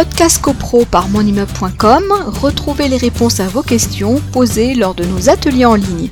Podcast CoPro par monimmeuble.com, retrouvez les réponses à vos questions posées lors de nos ateliers en ligne.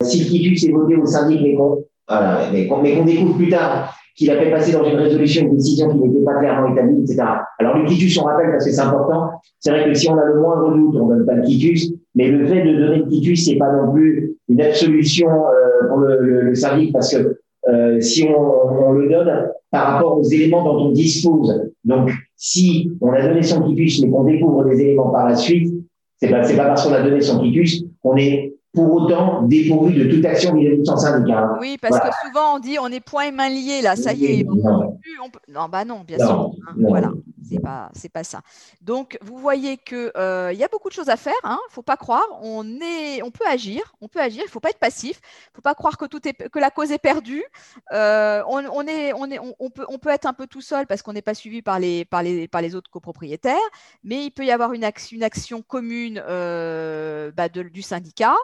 Si le quitus est voté au syndic, mais qu'on voilà, mais qu'on découvre plus tard qu'il a fait passer dans une résolution une décision qui n'était pas clairement établie, etc. Alors le quitus, on rappelle parce que c'est important. C'est vrai que si on a le moindre doute, on ne donne pas le quitus, mais le fait de donner le quitus, c'est pas non plus une absolution euh, pour le, le, le syndic parce que euh, si on, on, le donne par rapport aux éléments dont on dispose. Donc, si on a donné son quitus, mais qu'on découvre des éléments par la suite, c'est pas, c'est pas parce qu'on a donné son quitus qu'on est pour autant dépourvu de toute action vis-à-vis de son syndicat. Oui, parce voilà. que souvent on dit on est point et main liés là, ça y est. On non. Peut plus, on peut... non, bah non, bien non, sûr. Hein, non. Voilà, c'est pas, c'est pas ça. Donc vous voyez que il euh, y a beaucoup de choses à faire. Hein, faut pas croire. On est, on peut agir, on peut agir. Il faut pas être passif. Faut pas croire que tout est, que la cause est perdue. Euh, on, on, est, on est, on, on, peut, on peut être un peu tout seul parce qu'on n'est pas suivi par les, par les, par les autres copropriétaires. Mais il peut y avoir une action, une action commune euh, bah, de, du syndicat.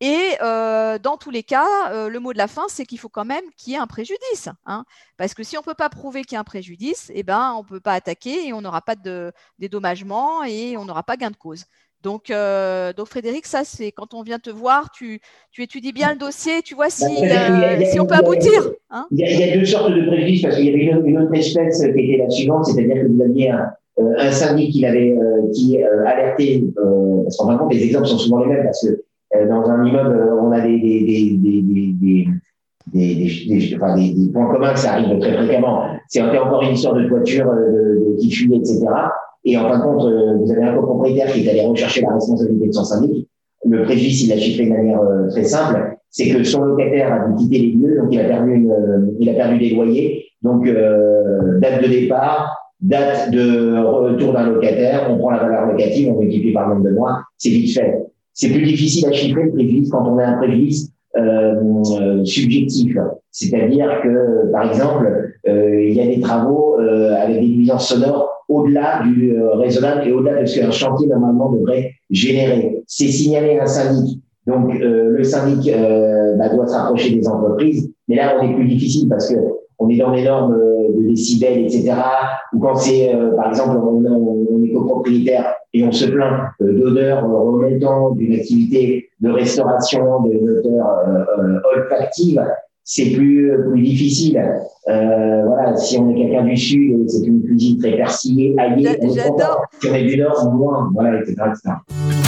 Et dans tous les cas, le mot de la fin, c'est qu'il faut quand même qu'il y ait un préjudice. Hein, parce que si on ne peut pas prouver qu'il y a un préjudice, eh ben, on ne peut pas attaquer et on n'aura pas de dédommagement et on n'aura pas gain de cause. Donc, euh, donc Frédéric, ça, c'est quand on vient te voir, tu, tu étudies bien le dossier, tu vois si, euh, si on peut aboutir. Hein il, y a, il, y a, deux sortes de préjudices, parce qu'il y avait une, une, autre espèce qui était la suivante, c'est-à-dire que vous aviez un, un syndic qui, avait, qui alertait, parce qu'en fin de compte, les exemples sont souvent les mêmes, parce que euh, dans un immeuble, on a des, des, des, des, des des, des, enfin, des, des, points communs que ça arrive très fréquemment. C'est encore une histoire de toiture euh, de, de, qui fuit, etc. Et en fin de compte, euh, vous avez un copropriétaire qui est allé rechercher la responsabilité de son syndic. Le préjudice, il l'a chiffré de manière très simple. C'est que son locataire a dû quitter les lieux, donc il a perdu, une, il a perdu des loyers. Donc, euh, date de départ, date de retour d'un locataire, on prend la valeur locative, on multiplie par nombre de mois, c'est vite fait. C'est plus difficile à chiffrer le préjudice quand on a un préjudice euh, subjectif. C'est-à-dire que, par exemple, euh, il y a des travaux euh, avec des nuisances sonores au-delà du euh, raisonnable et au-delà de ce qu'un chantier normalement devrait générer. C'est signalé à un syndic. Donc, euh, le syndic euh, bah, doit se rapprocher des entreprises. Mais là, on est plus difficile parce que on est dans les normes de décibels, etc. Ou quand c'est, par exemple, on, on est copropriétaire et on se plaint euh, d'odeurs remontant d'une activité de restauration de odeurs euh, olfactives, c'est plus plus difficile. Euh, voilà, si on est quelqu'un du sud, c'est une cuisine très persillée, aillée, J'adore. Si on est du nord, moins, voilà, etc., etc.